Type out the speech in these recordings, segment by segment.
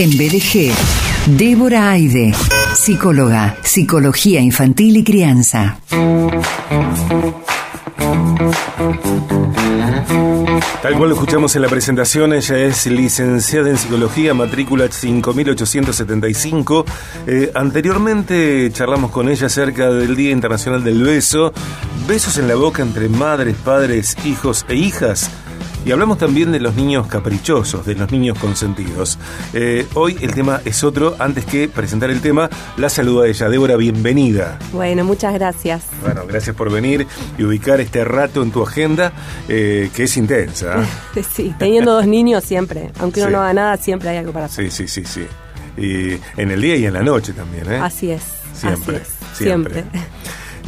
En BDG, Débora Aide, psicóloga, psicología infantil y crianza. Tal cual lo escuchamos en la presentación, ella es licenciada en psicología, matrícula 5875. Eh, anteriormente charlamos con ella acerca del Día Internacional del Beso, besos en la boca entre madres, padres, hijos e hijas. Y hablamos también de los niños caprichosos, de los niños consentidos. Eh, hoy el tema es otro. Antes que presentar el tema, la saluda ella. Débora, bienvenida. Bueno, muchas gracias. Bueno, gracias por venir y ubicar este rato en tu agenda, eh, que es intensa. sí, teniendo dos niños siempre. Aunque uno no haga nada, siempre hay algo para hacer. Sí, sí, sí, sí. Y en el día y en la noche también, ¿eh? Así es. Siempre. Así es, siempre.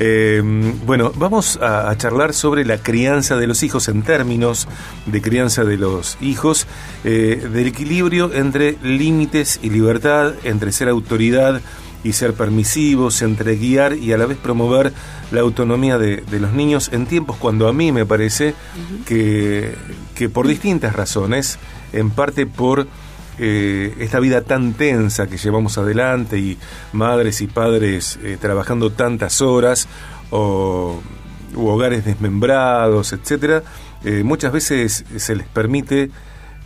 Eh, bueno, vamos a, charlar sobre la crianza de los hijos en términos de crianza de los hijos, eh, del equilibrio entre límites y libertad, entre ser autoridad y ser permisivos, entre guiar y a la vez promover la autonomía de, los niños en tiempos cuando a mí me parece que, que por distintas razones, en parte por eh, esta vida tan tensa que llevamos adelante y madres y padres eh, trabajando tantas horas o u hogares desmembrados, etcétera, eh, muchas veces se les permite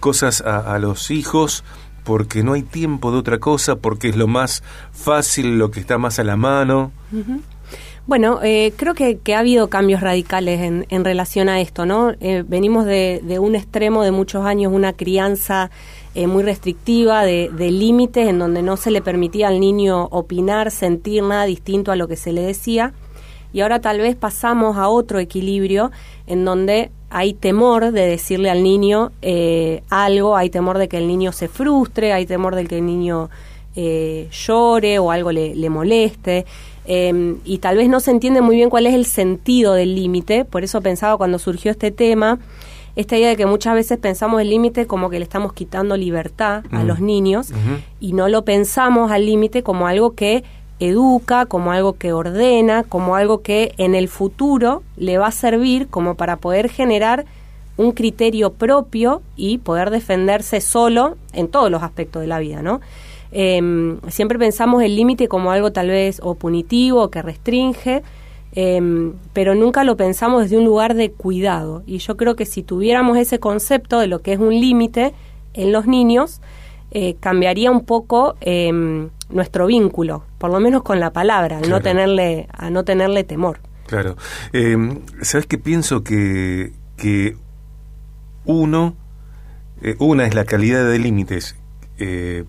cosas a, los hijos porque no hay tiempo de otra cosa, porque es lo más fácil, lo que está más a la mano. Bueno, creo que, ha habido cambios radicales en, en relación a esto, ¿no? venimos de, un extremo de muchos años, una crianza eh, muy restrictiva, de, límites en donde no se le permitía al niño opinar, sentir nada distinto a lo que se le decía. Y ahora tal vez pasamos a otro equilibrio en donde hay temor de decirle al niño eh, algo, hay temor de que el niño se frustre, hay temor de que el niño eh, llore o algo le, le moleste. Em, y tal vez no se entiende muy bien cuál es el sentido del límite, por eso pensaba cuando surgió este tema, esta idea de que muchas veces pensamos el límite como que le estamos quitando libertad a los niños y no lo pensamos al límite como algo que educa, como algo que ordena, como algo que en el futuro le va a servir como para poder generar un criterio propio y poder defenderse solo en todos los aspectos de la vida, ¿no? Em, siempre pensamos el límite como algo tal vez o punitivo, que restringe, Em, pero nunca lo pensamos desde un lugar de cuidado. Y yo creo que si tuviéramos ese concepto de lo que es un límite en los niños, eh, cambiaría un poco em, nuestro vínculo, por lo menos con la palabra, no tenerle, a no tenerle temor. Claro. Em, ¿Sabes qué pienso? Que, que uno, eh, una es la calidad de límites eh,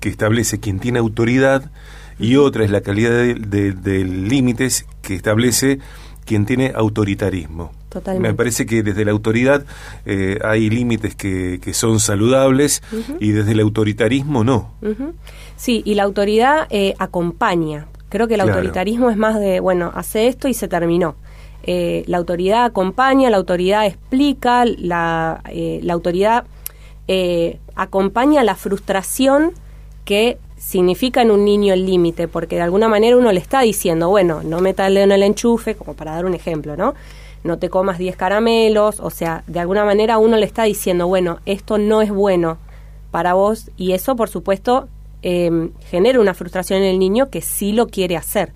que establece quien tiene autoridad y otra es la calidad de, límites que establece quien tiene autoritarismo. Totalmente. Me parece que desde la autoridad eh, hay límites que, que, son saludables y desde el autoritarismo no. Sí, y la autoridad eh, acompaña. Creo que el autoritarismo es más de, bueno, hace esto y se terminó. Eh, la autoridad acompaña, la autoridad explica, la, la autoridad acompaña la frustración que significa en un niño el límite, porque de alguna manera uno le está diciendo, bueno, no meta el en el enchufe, como para dar un ejemplo, ¿no? No te comas 10 caramelos, o sea, de alguna manera uno le está diciendo, bueno, esto no es bueno para vos, y eso, por supuesto, em, genera una frustración en el niño que sí lo quiere hacer.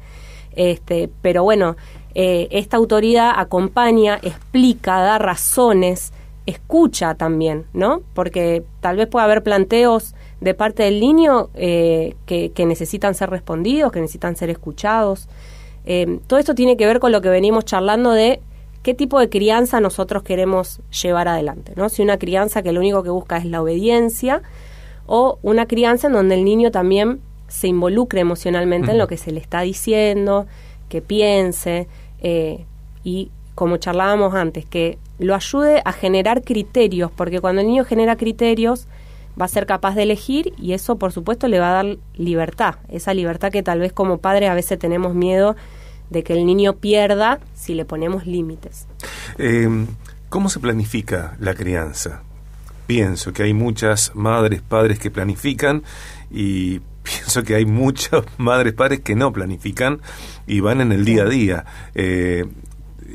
Este, pero bueno, eh, esta autoridad acompaña, explica, da razones, escucha también, ¿no? Porque tal vez pueda haber planteos de parte del niño eh, que, necesitan ser respondidos, que necesitan ser escuchados. Eh, todo esto tiene que ver con lo que venimos charlando de qué tipo de crianza nosotros queremos llevar adelante, ¿no? Si una crianza que lo único que busca es la obediencia o una crianza en donde el niño también se involucre emocionalmente en lo que se le está diciendo, que piense eh, y como charlábamos antes, que lo ayude a generar criterios, porque cuando el niño genera criterios, va a ser capaz de elegir y eso por supuesto le va a dar libertad, esa libertad que tal vez como padre a veces tenemos miedo de que el niño pierda si le ponemos límites. Em, ¿Cómo se planifica la crianza? Pienso que hay muchas madres, padres que planifican y pienso que hay muchas madres, padres que no planifican y van en el día a día. Eh,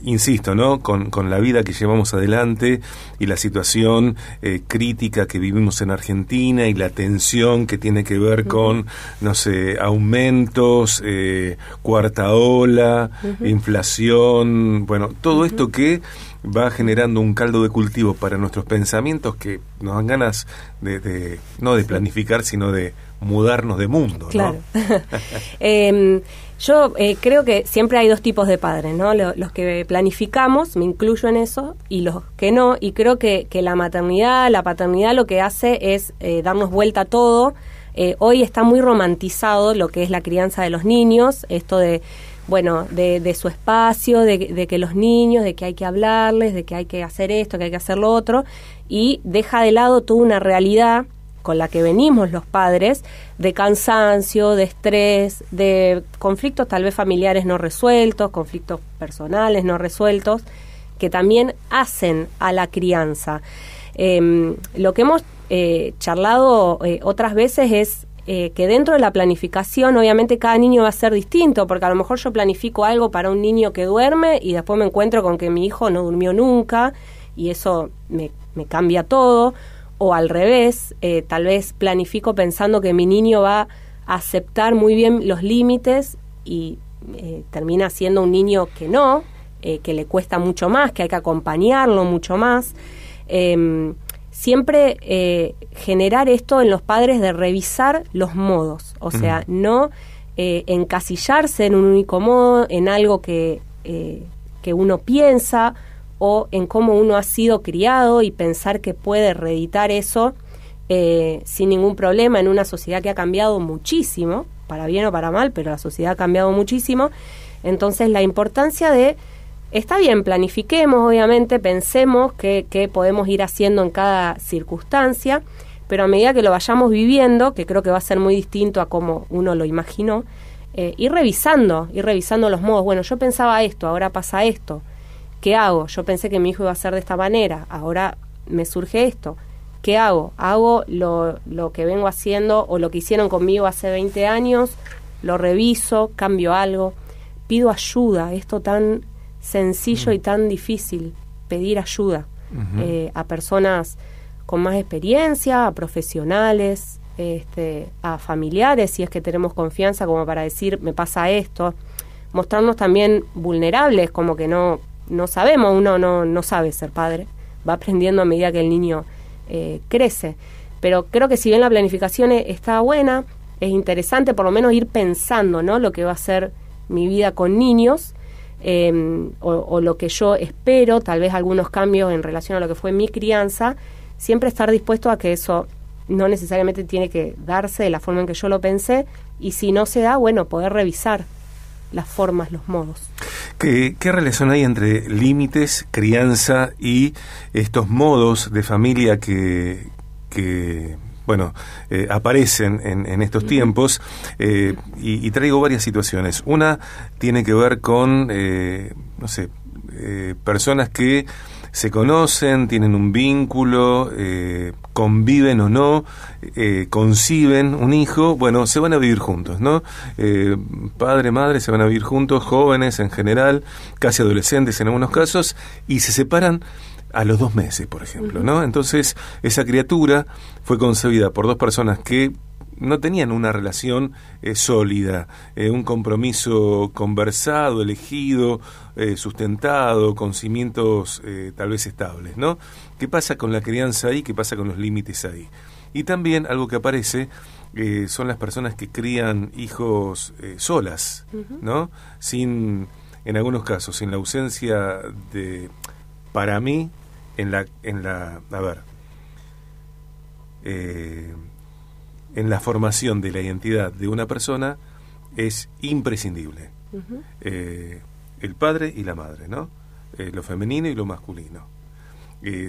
insisto, ¿no? Con, con, la vida que llevamos adelante y la situación eh, crítica que vivimos en Argentina y la tensión que tiene que ver con, no sé, aumentos, eh, cuarta ola, inflación, bueno, todo esto que va generando un caldo de cultivo para nuestros pensamientos que nos dan ganas de, no de planificar, sino de mudarnos de mundo. Claro. Em, yo eh, creo que siempre hay dos tipos de padres, ¿no? Los, que planificamos, me incluyo en eso, y los que no, y creo que, que la maternidad, la paternidad lo que hace es eh, darnos vuelta a todo. Eh, hoy está muy romantizado lo que es la crianza de los niños, esto de bueno, de, de su espacio, de, de, que los niños, de que hay que hablarles, de que hay que hacer esto, que hay que hacer lo otro, y deja de lado toda una realidad con la que venimos los padres, de cansancio, de estrés, de conflictos tal vez familiares no resueltos, conflictos personales no resueltos, que también hacen a la crianza. Em, lo que hemos eh, charlado eh, otras veces es eh, que dentro de la planificación, obviamente cada niño va a ser distinto, porque a lo mejor yo planifico algo para un niño que duerme y después me encuentro con que mi hijo no durmió nunca y eso me, cambia todo, o al revés, eh, tal vez planifico pensando que mi niño va a aceptar muy bien los límites y eh, termina siendo un niño que no, que le cuesta mucho más, que hay que acompañarlo mucho más. Em, siempre eh, generar esto en los padres de revisar los modos, o sea, no eh, encasillarse en un único modo, en algo que, eh, que uno piensa o en cómo uno ha sido criado y pensar que puede reeditar eso sin ningún problema en una sociedad que ha cambiado muchísimo, para bien o para mal, pero la sociedad ha cambiado muchísimo. Entonces la importancia de Está bien, planifiquemos, obviamente, pensemos qué, podemos ir haciendo en cada circunstancia, pero a medida que lo vayamos viviendo, que creo que va a ser muy distinto a como uno lo imaginó, eh, ir revisando, ir revisando los modos. Bueno, yo pensaba esto, ahora pasa esto. ¿Qué hago? Yo pensé que mi hijo iba a ser de esta manera, ahora me surge esto. ¿Qué hago? ¿Hago lo, lo que vengo haciendo o lo que hicieron conmigo hace 20 años? ¿Lo reviso? ¿Cambio algo? Pido ayuda, esto tan sencillo y tan difícil pedir ayuda eh, a personas con más experiencia, a profesionales, este, a familiares, si es que tenemos confianza como para decir, me pasa esto, mostrarnos también vulnerables, como que no, no sabemos, uno no, no sabe ser padre, va aprendiendo a medida que el niño eh, crece. Pero creo que si bien la planificación e, está buena, es interesante por lo menos ir pensando ¿no? lo que va a ser mi vida con niños Em, o, lo que yo espero, tal vez algunos cambios en relación a lo que fue mi crianza, siempre estar dispuesto a que eso no necesariamente tiene que darse de la forma en que yo lo pensé y si no se da, bueno, poder revisar las formas, los modos. ¿Qué, qué relación hay entre límites, crianza y estos modos de familia que, que bueno, eh, aparecen en, estos tiempos eh, y, traigo varias situaciones. Una tiene que ver con, eh, no sé, personas que se conocen, tienen un vínculo, conviven o no, conciben un hijo, bueno, se van a vivir juntos, ¿no? padre, madre se van a vivir juntos, jóvenes en general, casi adolescentes en algunos casos, y se separan a los dos meses, por ejemplo, ¿no? Entonces, esa criatura fue concebida por dos personas que no tenían una relación eh, sólida, eh, un compromiso conversado, elegido, eh, sustentado, con cimientos tal vez estables, ¿no? ¿Qué pasa con la crianza ahí? ¿Qué pasa con los límites ahí? Y también algo que aparece son las personas que crían hijos solas, ¿no? Sin, en algunos casos, sin la ausencia de, para mí, en la, en la, a ver, eh, en la formación de la identidad de una persona es imprescindible. Eh, el padre y la madre, ¿no? Eh, lo femenino y lo masculino.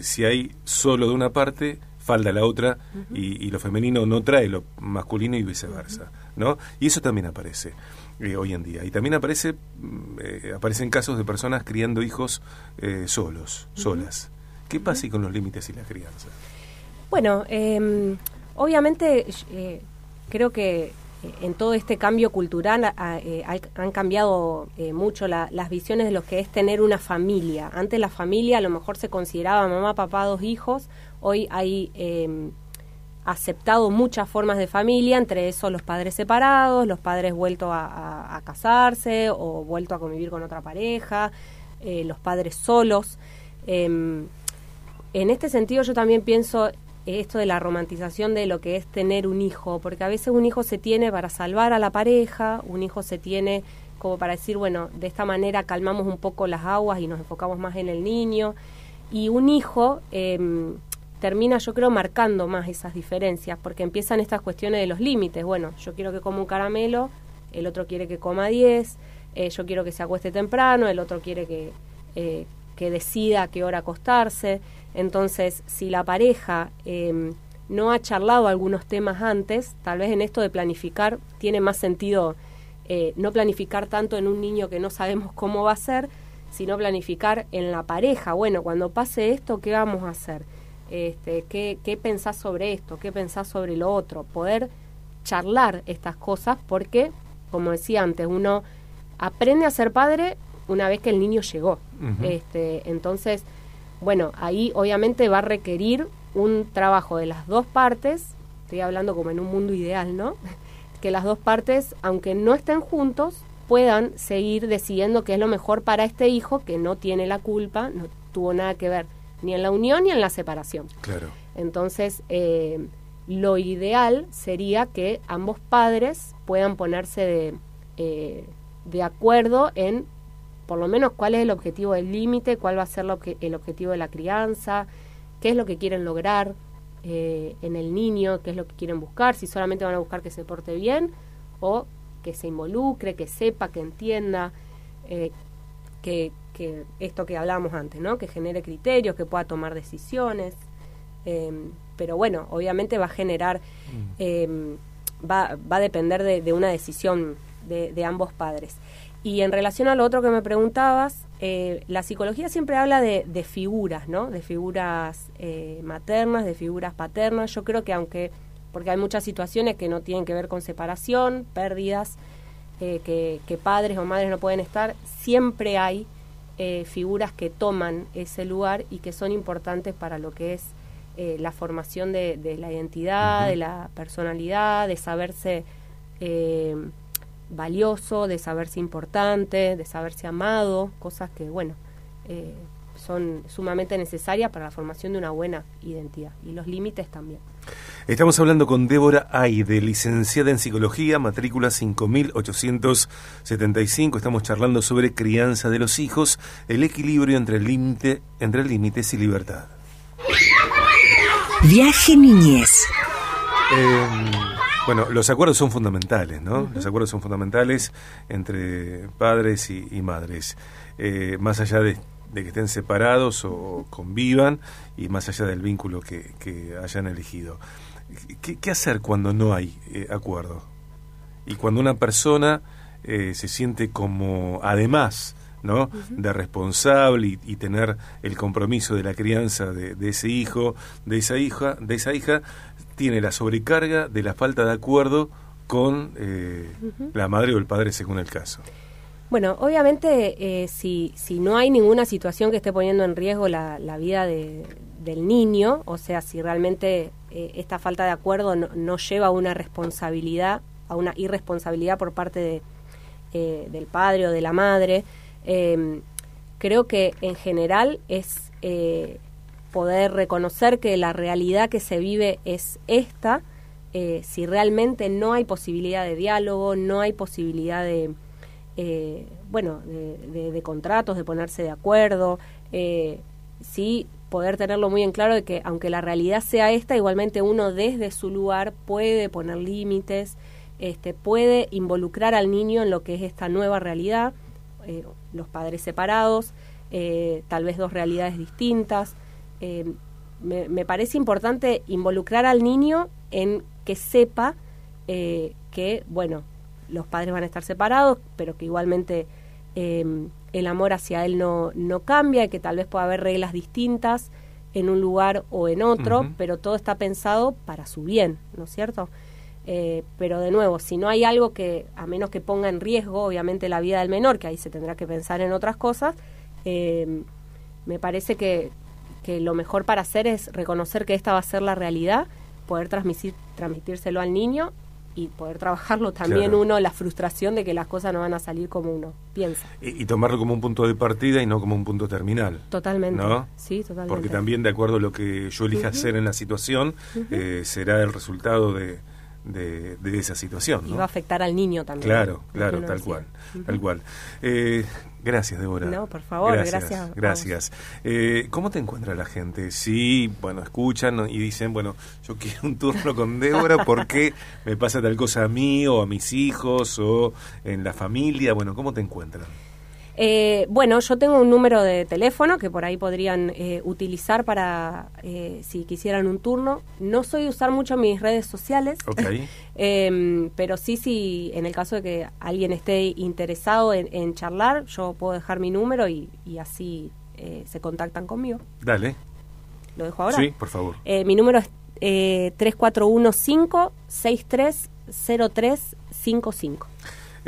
si hay solo de una parte, falta la otra y, lo femenino no trae lo masculino y viceversa, ¿no? Y eso también aparece. hoy en día. Y también aparece, mm, aparecen casos de personas criando hijos solos, solas. ¿Qué pasa con los límites y la crianza? Bueno, em, obviamente eh, creo que en todo este cambio cultural han cambiado mucho las visiones de lo que es tener una familia. Antes la familia a lo mejor se consideraba mamá, papá, dos hijos. Hoy hay em, aceptado muchas formas de familia, entre eso los padres separados, los padres vueltos a, casarse o vuelto a convivir con otra pareja, los padres solos. En este sentido yo también pienso esto de la romantización de lo que es tener un hijo, porque a veces un hijo se tiene para salvar a la pareja, un hijo se tiene como para decir, bueno, de esta manera calmamos un poco las aguas y nos enfocamos más en el niño, y un hijo em, termina, yo creo, marcando más esas diferencias, porque empiezan estas cuestiones de los límites, bueno, yo quiero que coma un caramelo, el otro quiere que coma 10, eh, yo quiero que se acueste temprano, el otro quiere que, eh, que decida a qué hora acostarse. Entonces, si la pareja em, no ha charlado algunos temas antes, tal vez en esto de planificar tiene más sentido eh, no planificar tanto en un niño que no sabemos cómo va a ser, sino planificar en la pareja. Bueno, cuando pase esto, ¿qué vamos a hacer? Este, ¿qué, ¿Qué pensás sobre esto? ¿Qué pensás sobre lo otro? Poder charlar estas cosas porque, como decía antes, uno aprende a ser padre una vez que el niño llegó. este, entonces, bueno, ahí obviamente va a requerir un trabajo de las dos partes, estoy hablando como en un mundo ideal, ¿no? Que las dos partes, aunque no estén juntos, puedan seguir decidiendo qué es lo mejor para este hijo que no tiene la culpa, no tuvo nada que ver ni en la unión ni en la separación. Claro. Entonces, eh, lo ideal sería que ambos padres puedan ponerse de, eh, de acuerdo en por lo menos cuál es el objetivo del límite, cuál va a ser el objetivo de la crianza, qué es lo que quieren lograr eh, en el niño, qué es lo que quieren buscar, si solamente van a buscar que se porte bien o que se involucre, que sepa, que entienda, eh, que, esto que hablábamos antes, ¿no? que genere criterios, que pueda tomar decisiones. Em, pero bueno, obviamente va a generar, mm. em, va, va a depender de, una decisión de ambos padres. Y en relación a lo otro que me preguntabas, eh, la psicología siempre habla de, figuras, ¿no? De figuras eh, maternas, de figuras paternas. Yo creo que aunque, porque hay muchas situaciones que no tienen que ver con separación, pérdidas, eh, que, padres o madres no pueden estar, siempre hay figuras que toman ese lugar y que son importantes para lo que es la formación de, la identidad, de la personalidad, de saberse valioso, de saberse importante, de saberse amado, cosas que, bueno, eh, son sumamente necesarias para la formación de una buena identidad y los límites también. Estamos hablando con Débora Aide, licenciada en psicología, matrícula 5875. Estamos charlando sobre crianza de los hijos, el equilibrio entre límite, entre límites y libertad. Viaje niñez. Eh, bueno, los acuerdos son fundamentales, ¿no? Los acuerdos son fundamentales entre padres y, madres, eh, más allá de, que estén separados o convivan y más allá del vínculo que, hayan elegido. ¿Qué, hacer cuando no hay eh, acuerdo? Y cuando una persona eh, se siente como, además, ¿no? de responsable y, tener el compromiso de la crianza de, de, ese hijo, de esa hija, de esa hija, tiene la sobrecarga de la falta de acuerdo con eh, la madre o el padre según el caso. Bueno, obviamente eh, si, si no hay ninguna situación que esté poniendo en riesgo la, la vida de, del niño, o sea, si realmente eh, esta falta de acuerdo no, lleva a una responsabilidad, a una irresponsabilidad por parte de, del padre o de la madre, creo que en general es poder reconocer que la realidad que se vive es esta, eh, si realmente no hay posibilidad de diálogo, no hay posibilidad de, eh, bueno, de, contratos, de ponerse de acuerdo, eh, sí poder tenerlo muy en claro de que aunque la realidad sea esta, igualmente uno desde su lugar puede poner límites, este, puede involucrar al niño en lo que es esta nueva realidad, los padres separados, tal vez dos realidades distintas, eh, me, parece importante involucrar al niño en que sepa eh, que, bueno, los padres van a estar separados, pero que igualmente em, el amor hacia él no, no cambia y que tal vez pueda haber reglas distintas en un lugar o en otro, pero todo está pensado para su bien, ¿no es cierto? Eh, pero de nuevo, si no hay algo que, a menos que ponga en riesgo, obviamente, la vida del menor, que ahí se tendrá que pensar en otras cosas, eh, me parece que, que lo mejor para hacer es reconocer que esta va a ser la realidad, poder transmitir, transmitírselo al niño y poder trabajarlo también uno la frustración de que las cosas no van a salir como uno piensa. Y, tomarlo como un punto de partida y no como un punto terminal. Totalmente. ¿no? Sí, totalmente. Porque también de acuerdo a lo que yo elija hacer en la situación, eh, será el resultado de, de, esa situación. Y va a afectar al niño también. Claro, claro, tal cual, tal cual. Eh, gracias, Débora. No, por favor, gracias. Gracias. Eh, ¿Cómo te encuentra la gente? Sí, bueno, escuchan y dicen, bueno, yo quiero un turno con Débora porque me pasa tal cosa a mí o a mis hijos o en la familia. Bueno, ¿cómo te encuentran? Eh, bueno, yo tengo un número de teléfono que por ahí podrían eh, utilizar para eh, si quisieran un turno. No soy usar mucho mis redes sociales, em, pero sí, sí, en el caso de que alguien esté interesado en, charlar, yo puedo dejar mi número y, así se contactan conmigo. Dale. ¿Lo dejo ahora? Sí, por favor. mi número es 3415 630355.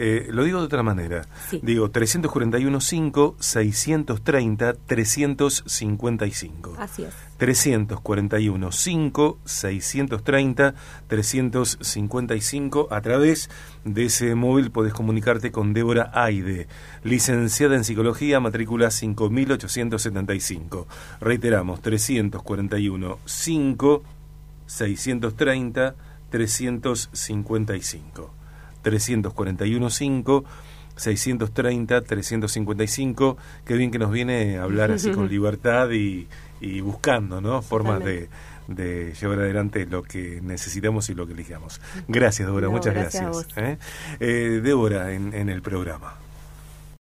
Eh, lo digo de otra manera. Digo 341-5-630-355. Así es. 341-5-630-355. A través de ese móvil podés comunicarte con Débora Aide, licenciada en Psicología, matrícula 5875. Reiteramos, 341-5-630-355. 341 5 630 355 qué bien que nos viene a hablar así con libertad y, y buscando no formas de, de, llevar adelante lo que necesitamos y lo que elijamos. Gracias Débora muchas gracias, ¿eh? Eh, Débora en, en el programa